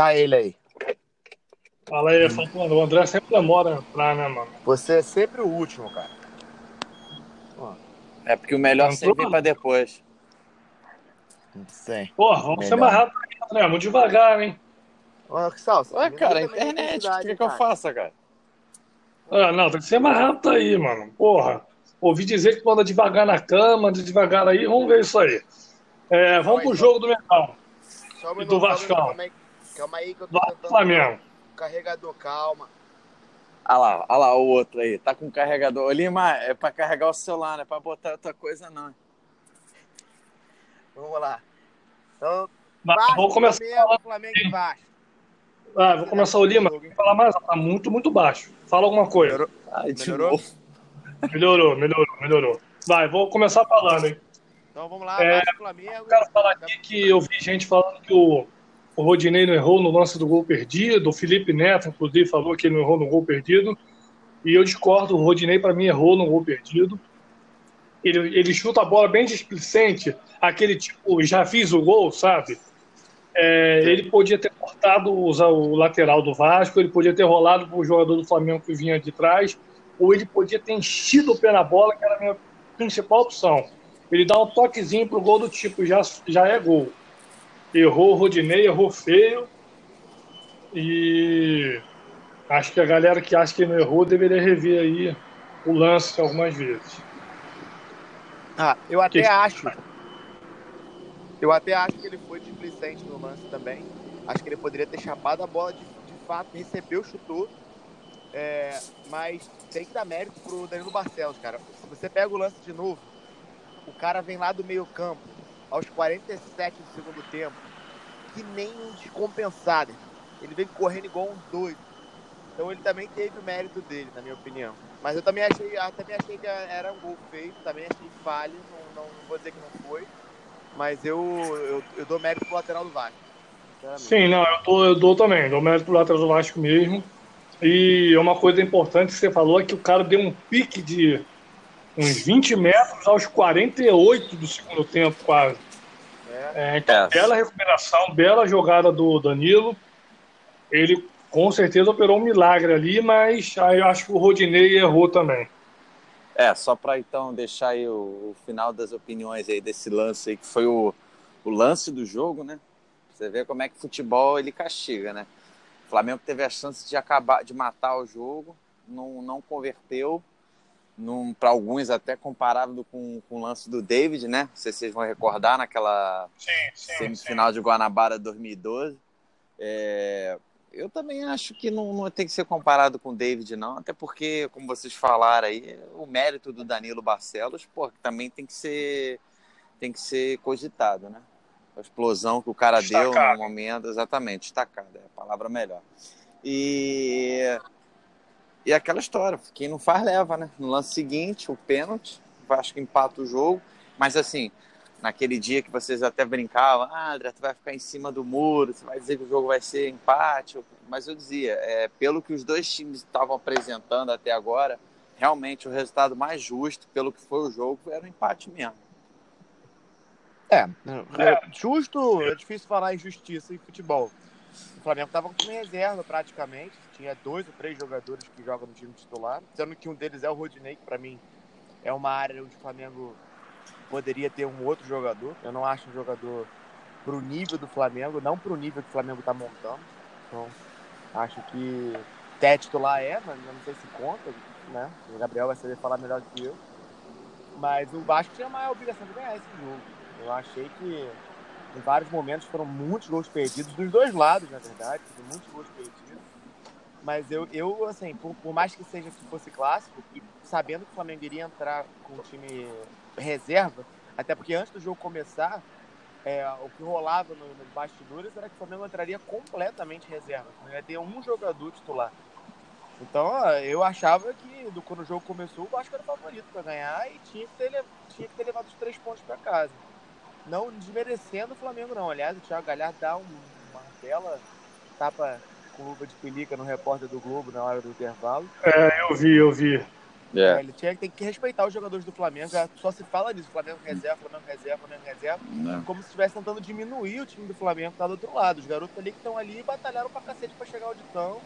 Tá ele aí. Fala aí, Falcão. O André sempre demora a entrar, né, mano? Você é sempre o último, cara. É porque o melhor Entrou? sempre vem pra depois. Sim. Porra, vamos ser Melhor. mais rápido aí, André. Muito devagar, hein? Ô, Salsa, Ué, cara, também internet, o que, que eu faça, cara? Ah, não, tem que ser mais rápido aí, mano. Porra. Ouvi dizer que tu anda devagar na cama, anda devagar aí. Vamos ver isso aí. É, vamos pro jogo do um E do Vascão? Calma aí, que eu tô Do tentando Flamengo. o carregador, calma. Olha lá, olha lá o outro aí, tá com o carregador. Ô, Lima, é pra carregar o celular, não é pra botar outra coisa, não. Vamos lá. Então, Vasco, vou começar Flamengo. Flamengo e Vasco. Ah, vou começar o Lima. Vou falar mais, tá muito, muito baixo. Fala alguma coisa. Melhorou? Ai, Melhorou? Melhorou, melhorou, melhorou. Vai, vou começar falando, hein? Então vamos lá, É, Vasco, Flamengo. Eu quero falar aqui que eu vi gente falando que o, o Rodinei não errou no lance do gol perdido. O Felipe Neto, inclusive, falou que ele não errou no gol perdido. E eu discordo, o Rodinei, para mim, errou no gol perdido. Ele, ele chuta a bola bem displicente, aquele tipo, já fiz o gol, sabe? É, ele podia ter cortado o, o lateral do Vasco, ele podia ter rolado para o jogador do Flamengo que vinha de trás, ou ele podia ter enchido o pé na bola, que era a minha principal opção. Ele dá um toquezinho pro gol do tipo, já, já é gol. Errou o Rodinei, errou feio. E acho que a galera que acha que ele não errou deveria rever aí o lance algumas vezes. Ah, eu até Que- acho. Eu até acho que ele foi displicente no lance também. Acho que ele poderia ter chapado a bola de, de fato, recebeu, chutou. É, mas tem que dar mérito pro Danilo Barcelos, cara. Se você pega o lance de novo, o cara vem lá do meio campo, aos 47 do segundo tempo, que nem um descompensado. Ele vem correndo igual um doido. Então ele também teve o mérito dele, na minha opinião. Mas eu também achei, eu também achei que era um gol feito, também achei falho, não, não, vou dizer que não foi. Mas eu, eu, eu dou mérito pro lateral do Vasco. Sim, não, eu dou, eu dou também, dou mérito pro lateral do Vasco mesmo. E uma coisa importante que você falou é que o cara deu um pique de uns 20 metros aos 48 do segundo tempo, quase. É. É, então, É. bela recuperação, bela jogada do Danilo. Ele com certeza operou um milagre ali, mas aí eu acho que o Rodinei errou também. É, só pra então deixar aí o, o final das opiniões aí desse lance aí, que foi o, o lance do jogo, né? Você vê como é que futebol ele castiga, né? O Flamengo teve a chance de acabar, de matar o jogo, não, não converteu, para alguns até comparável com, com o lance do David, né? Não sei se vocês vão recordar naquela Sim, sim, semifinal de Guanabara 2012. É, eu também acho que não, não tem que ser comparado com o David, não, até porque, como vocês falaram aí, o mérito do Danilo Barcelos, pô, também tem que ser tem que ser cogitado, né? A explosão que o cara deu Destacado. no momento, exatamente, destacado, é a palavra melhor. E e aquela história, quem não faz leva, né? No lance seguinte, o pênalti, o Vasco empata o jogo, mas assim, naquele dia que vocês até brincavam, ah, André, tu vai ficar em cima do muro, você vai dizer que o jogo vai ser empate, mas eu dizia, é, pelo que os dois times estavam apresentando até agora, realmente o resultado mais justo, pelo que foi o jogo, era o empate mesmo. É, é, justo, é difícil falar em justiça em futebol. O Flamengo estava com reserva praticamente, tinha dois ou três jogadores que jogam no time titular, sendo que um deles é o Rodinei, que para mim é uma área onde o Flamengo poderia ter um outro jogador. Eu não acho um jogador pro nível do Flamengo, não pro nível que o Flamengo está montando. Então, acho que até titular é, mas não sei se conta, né? O Gabriel vai saber falar melhor do que eu. Mas o Vasco tinha a obrigação de ganhar esse jogo. Eu achei que em vários momentos foram muitos gols perdidos, dos dois lados, na verdade, muitos gols perdidos. Mas eu, eu assim, por, por mais que seja que fosse clássico, e sabendo que o Flamengo iria entrar com o time reserva, até porque antes do jogo começar, é, o que rolava no- nos bastidores era que o Flamengo entraria completamente reserva. Não ia ter um jogador titular. Então, eu achava que do, quando o jogo começou, o Vasco era o favorito para ganhar e tinha que, ter, tinha que ter levado os três pontos para casa. Não desmerecendo o Flamengo, não. Aliás, o Thiago Galhardo dá um- uma bela tapa com luva de pelica no repórter do Globo na hora do intervalo. É, eu vi, eu vi. É. É, ele tinha, tem que respeitar os jogadores do Flamengo. já Só se fala disso. Flamengo reserva, Flamengo reserva, Flamengo reserva. Né? Como se estivesse tentando diminuir o time do Flamengo que tá do outro lado. Os garotos ali que estão ali batalharam pra cacete pra chegar onde estão.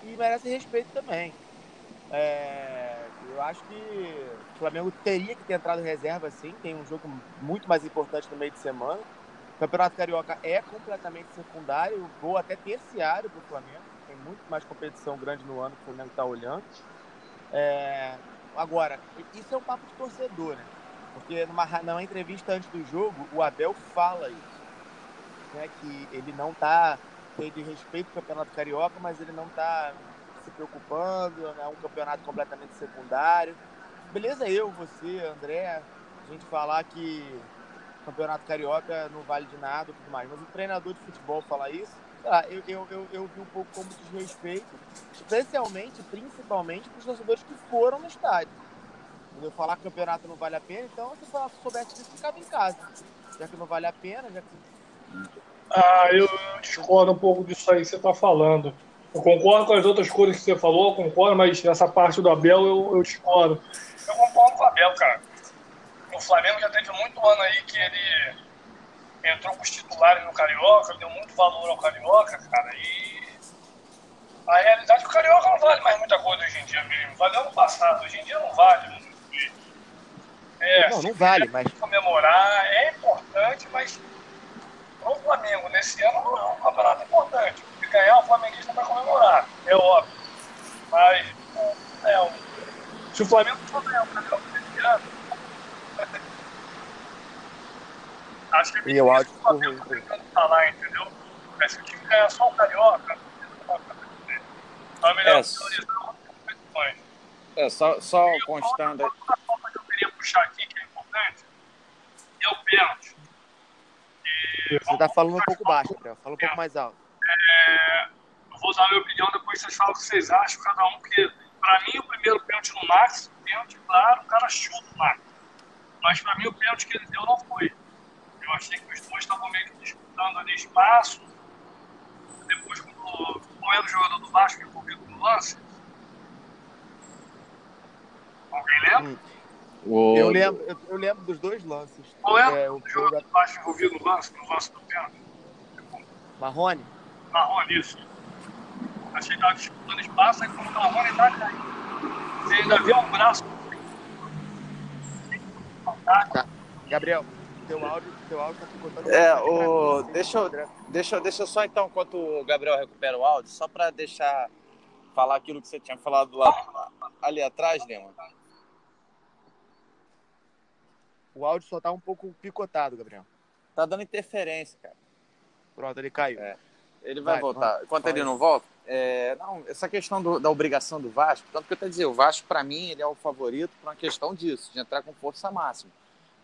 E merecem respeito também. É, eu acho que o Flamengo teria que ter entrado reserva sim. Tem um jogo muito mais importante no meio de semana. O Campeonato Carioca é completamente secundário, ou até terciário para o Flamengo. Tem muito mais competição grande no ano que o Flamengo está olhando. É, agora, isso é um papo de torcedor, né? Porque numa, numa entrevista antes do jogo, o Abel fala isso. Né, que ele não está cheio de respeito ao Campeonato Carioca, mas ele não está se preocupando, é um campeonato completamente secundário. Beleza, eu, você, André, a gente falar que Campeonato Carioca não vale de nada e tudo mais, mas o treinador de futebol falar isso, eu, eu, eu, eu, vi um pouco como desrespeito, especialmente, principalmente, para os torcedores que foram no estádio. Quando eu falar que campeonato não vale a pena, então se eu soubesse disso, ficava em casa. Já que não vale a pena, já que. Ah, eu discordo um pouco disso aí que você está falando. Eu concordo com as outras coisas que você falou, concordo, mas essa parte do Abel eu, eu discordo. Eu concordo com o Abel, cara. O Flamengo já teve muito ano aí que ele entrou com os titulares no Carioca, deu muito valor ao Carioca, cara, e a realidade é que o Carioca não vale mais muita coisa hoje em dia mesmo. Valeu ano passado, hoje em dia não vale. É, não, não vale, mas. Comemorar é importante, mas pro Flamengo nesse ano não é um campeonato importante. Ganhar, o flamenguista vai comemorar, é óbvio. Mas, é, se o Flamengo for ganhar o campeonato ano, acho que e eu acho que o tentando falar, entendeu? Mas se o time ganhar só o Carioca, então é melhor É, É, só, só constando. Outra falta que eu queria puxar aqui, que é importante, é o pênalti. E Você tá falando um pouco baixo. Fala um pouco mais alto. É, vou dar a minha opinião, depois vocês falam o que vocês acham, cada um, porque pra mim o primeiro pênalti no Max, pênalti, claro, o cara chuta o Max. Mas pra mim o pênalti que ele deu não foi. Eu achei que os dois estavam meio que disputando ali espaço. Depois, quando qual era o jogador do Vasco envolvido no lance? Alguém lembra? O, Eu lembro, eu, eu lembro dos dois lances. Qual era É, o o jogador do Vasco envolvido no lance, no lance do pênalti? Marrone. Marrone, isso. Achei que estava disputando espaço, aí quando o Marrone tá caindo. Você ainda vê um braço. Gabriel, teu áudio, teu áudio tá ficando. É, o- deixa eu- Deixa, deixa eu só então, enquanto o Gabriel recupera o áudio, só para deixar falar aquilo que você tinha falado lá, ali atrás, Lima. O áudio só tá um pouco picotado, Gabriel. Tá dando interferência, cara. Pronto, ele caiu. É. Ele vai, Vai, voltar. Enquanto ele não volta, é, não, essa questão do- da obrigação do Vasco, tanto que eu tô dizer, o Vasco, para mim, ele é o favorito por uma questão disso, de entrar com força máxima.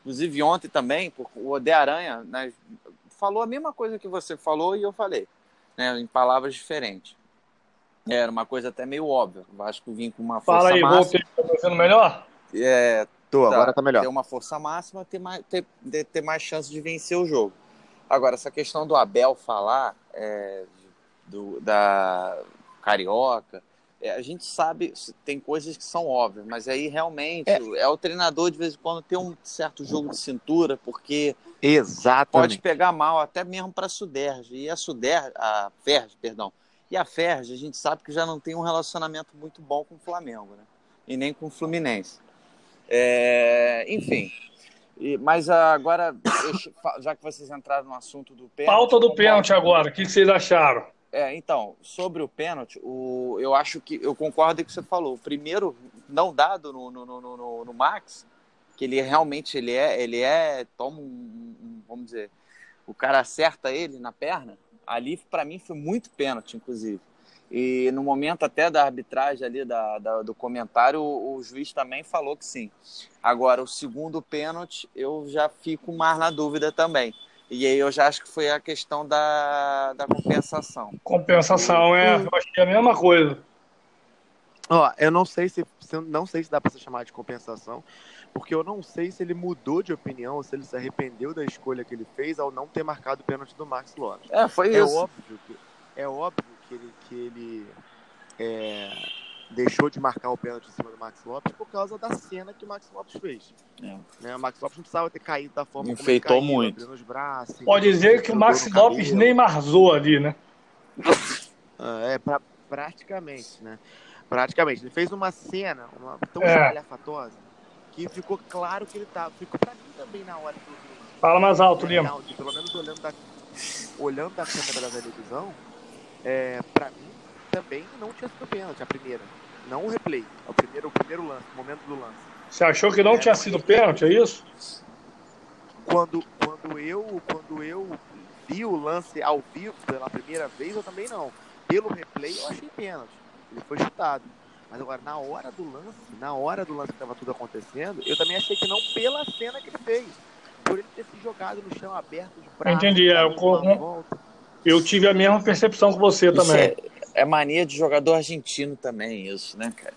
Inclusive, ontem também, por- o Ode Aranha né, falou a mesma coisa que você falou e eu falei, né, em palavras diferentes. Era uma coisa até meio óbvia. O Vasco vinha com uma força Fala aí, máxima. voltei. Tá fazendo melhor? É, Tô, Tá, agora tá melhor. ter uma força máxima, ter mais, ter, de- ter mais chance de vencer o jogo. Agora, essa questão do Abel falar é, do, da Carioca, é, a gente sabe, tem coisas que são óbvias, mas aí realmente é. o treinador de vez em quando ter um certo jogo de cintura, porque Exatamente. pode pegar mal até mesmo para a Suderj. E a Suderj, a Ferj, perdão, e a Ferj, a gente sabe que já não tem um relacionamento muito bom com o Flamengo, né? E nem com o Fluminense. É, enfim. E- mas agora, eu- já que vocês entraram no assunto do pênalti. Pauta do pênalti agora. O que vocês acharam? É, então, sobre o pênalti, o, eu acho que eu concordo com o que você falou. O primeiro não dado no, no, no, no- no Max, que ele realmente ele é, ele é, toma um, um- vamos dizer, o cara acerta ele na perna. Ali para mim foi muito pênalti, inclusive. E no momento até da arbitragem ali da, da- do comentário, o, o juiz também falou que sim. Agora o segundo pênalti eu já fico mais na dúvida também. E aí eu já acho que foi a questão da, da compensação. Compensação, é. Eu achei a mesma coisa. Ó, eu não sei se, não sei se dá pra se chamar de compensação, porque eu não sei se ele mudou de opinião ou se ele se arrependeu da escolha que ele fez ao não ter marcado o pênalti do Max Lopes. É, foi É isso. óbvio que é óbvio que ele que ele é, deixou de marcar o pênalti em cima do Max Lopes por causa da cena que o Max Lopes fez. É. Né? O Max Lopes não precisava ter caído da forma Enfeitou como ele caiu, muito. Braços, Pode dizer que o Max Lopes neymarzou ali, né? Ah, é, pra, praticamente, né? Praticamente. Ele fez uma cena uma, tão é. que ficou claro que ele tava. Ficou pra mim também na hora do. Fala mais alto, Lima. Pelo menos olhando da, olhando da câmera da televisão, é, pra mim também não tinha sido pênalti a primeira. Não o replay. O primeiro, o primeiro lance, o momento do lance. Você achou que não é, tinha sido pênalti, é isso? Quando, quando, eu, quando eu vi o lance ao vivo pela primeira vez, eu também não. Pelo replay, eu achei pênalti. Ele foi chutado. Mas agora, na hora do lance, na hora do lance que estava tudo acontecendo, eu também achei que não pela cena que ele fez. Por ele ter se jogado no chão aberto de braço. Entendi. É, eu, eu tive a mesma percepção que você também. É, é, mania de jogador argentino também, isso, né, cara?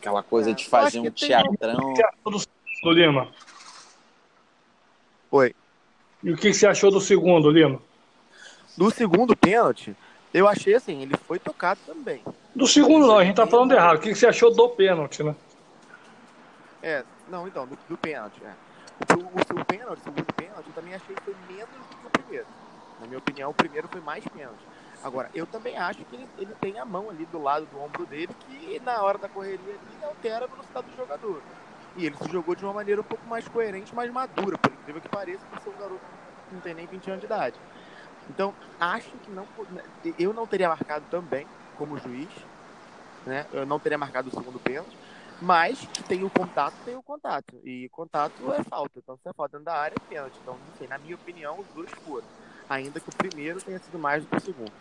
Aquela coisa é, de fazer um teatrão. Do Lima. Oi. E o que você achou do segundo, Lima? Do segundo pênalti, eu achei assim, ele foi tocado também. Do segundo não, a gente tá falando errado. O que você achou do pênalti, né? É, não, então, do, do pênalti, é. O, o, o pênalti, o segundo pênalti, eu também achei que foi menos do que o primeiro. Na minha opinião, o primeiro foi mais pênalti. Agora, eu também acho que ele, ele, tem a mão ali do lado do ombro dele que na hora da correria ele altera a velocidade do jogador. E ele se jogou de uma maneira um pouco mais coerente, mais madura, por incrível que pareça, por ser um garoto que não tem nem 20 anos de idade. Então, acho que não eu não teria marcado também como juiz, né? Eu não teria marcado o segundo pênalti, mas tem o contato, tem o contato. E contato é falta. Então, se é falta dentro da área, é pênalti. Então, sei, na minha opinião, os dois foram ainda que o primeiro tenha sido mais do que o segundo.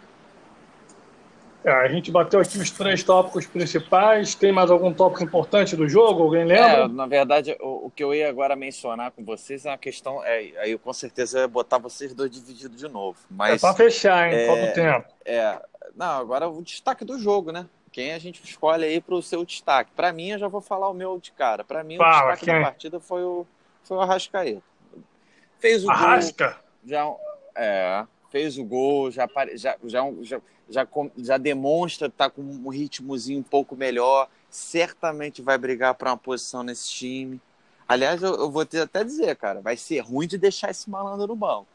É, a gente bateu aqui os três tópicos principais. Tem mais algum tópico importante do jogo? Alguém lembra? É, na verdade, o, o, que eu ia agora mencionar com vocês é uma questão. É, aí eu com certeza ia botar vocês dois divididos de novo. Mas, é pra fechar, hein? É, Falta tempo. É. Não, agora o destaque do jogo, né? Quem a gente escolhe aí para o seu destaque? Para mim, eu já vou falar o meu de cara. Para mim, Fala, o destaque quem? da partida foi o, foi o Arrascaeta. Fez o Arrasca? Gol, já, é, fez o gol, já, já, já, já, já, já demonstra estar tá com um ritmozinho um pouco melhor, certamente vai brigar para uma posição nesse time. Aliás, eu, eu, vou até dizer, cara, vai ser ruim de deixar esse malandro no banco.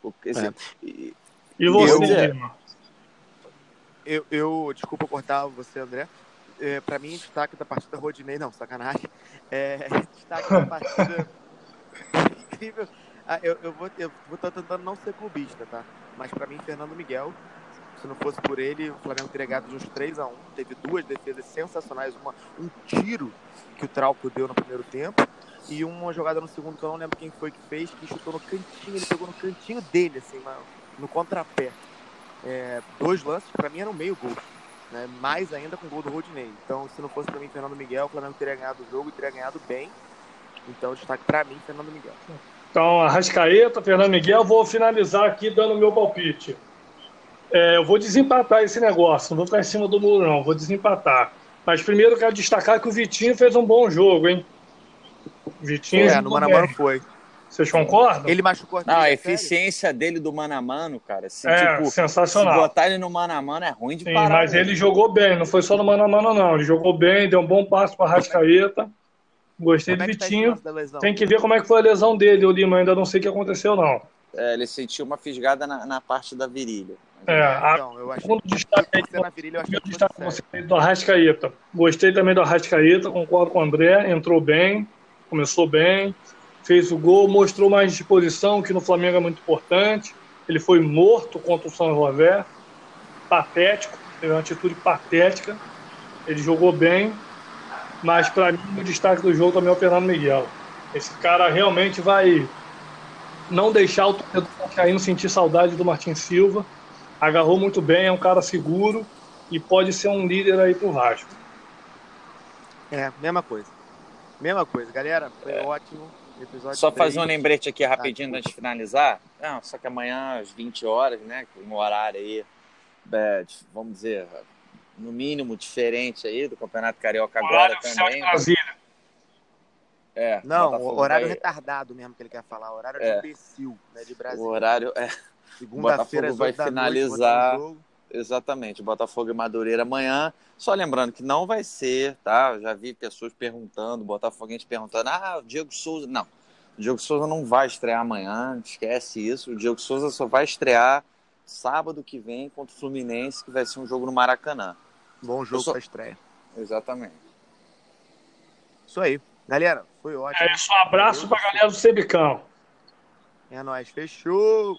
Porque, é. e, e você, eu, eu, eu, desculpa cortar você, André. É, para mim, destaque da partida Rodinei, não, sacanagem. É, destaque da partida incrível ah, eu, eu, vou, eu vou estar tentando não ser clubista, tá? Mas para mim, Fernando Miguel, se não fosse por ele, o Flamengo teria ganhado de uns 3 a 1 Teve duas defesas sensacionais, uma, um tiro que o Trauco deu no primeiro tempo e uma jogada no segundo que eu não lembro quem foi que fez, que chutou no cantinho, ele pegou no cantinho dele, assim, no contrapé. É, dois lances, para mim, eram meio gol. Né? Mais ainda com o gol do Rodinei. Então, se não fosse para mim Fernando Miguel, o Flamengo teria ganhado o jogo e teria ganhado bem. Então, destaque para mim, Fernando Miguel. Então, Arrascaeta, Fernando Miguel, vou finalizar aqui dando o meu palpite. É, eu vou desempatar esse negócio, não vou ficar em cima do muro, não, vou desempatar. Mas primeiro quero destacar que o Vitinho fez um bom jogo, hein? Vitinho. É, no Mano a Mano foi. Vocês concordam? Ele machucou Não, a eficiência sério. dele do mano a mano, cara. Assim, é, tipo, sensacional. Se botar ele no mano a mano é ruim de Sim, parar. Mas ele jogou bem, não foi só no mano a mano, não. Ele jogou bem, deu um bom passo para Rascaeta. Gostei como do é tá Vitinho. Tá Tem que ver como é que foi a lesão dele, o Lima. Ainda não sei o que aconteceu, não. É, ele sentiu uma fisgada na, na parte da virilha. É, a, então, eu achei, destaque aí, na virilha, eu achei destaque você do Arrascaeta. Gostei também do Arrascaeta, concordo com o André. Entrou bem, começou bem, fez o gol, mostrou mais disposição, que no Flamengo é muito importante. Ele foi morto contra o São José. Patético, teve uma atitude patética. Ele jogou bem, mas para mim o destaque do jogo também é o Fernando Miguel. Esse cara realmente vai não deixar o torcedor caindo sentir saudade do Martin Silva. Agarrou muito bem, é um cara seguro e pode ser um líder aí pro Vasco. É, mesma coisa. Mesma coisa, galera. Foi é. ótimo. Episódio só 3. fazer um lembrete aqui rapidinho antes de finalizar. Não, só que amanhã às 20 horas, né? Um horário aí, é, vamos dizer, no mínimo diferente aí do Campeonato Carioca agora também. Brasília. É, não, o horário vai... retardado mesmo que ele quer falar, horário é. de imbecil, né, de Brasil. O horário é. Segunda-feira vai finalizar. Noite, Exatamente, Botafogo e Madureira amanhã. Só lembrando que não vai ser, tá? Já vi pessoas perguntando, Botafoguense perguntando, ah, o Diego Souza. Não, o Diego Souza não vai estrear amanhã, esquece isso. O Diego Souza só vai estrear sábado que vem contra o Fluminense, que vai ser um jogo no Maracanã. Bom jogo só... para estreia. Exatamente. Isso aí. Galera, foi ótimo. É isso, um abraço para a galera do Sebicão. É nóis, fechou!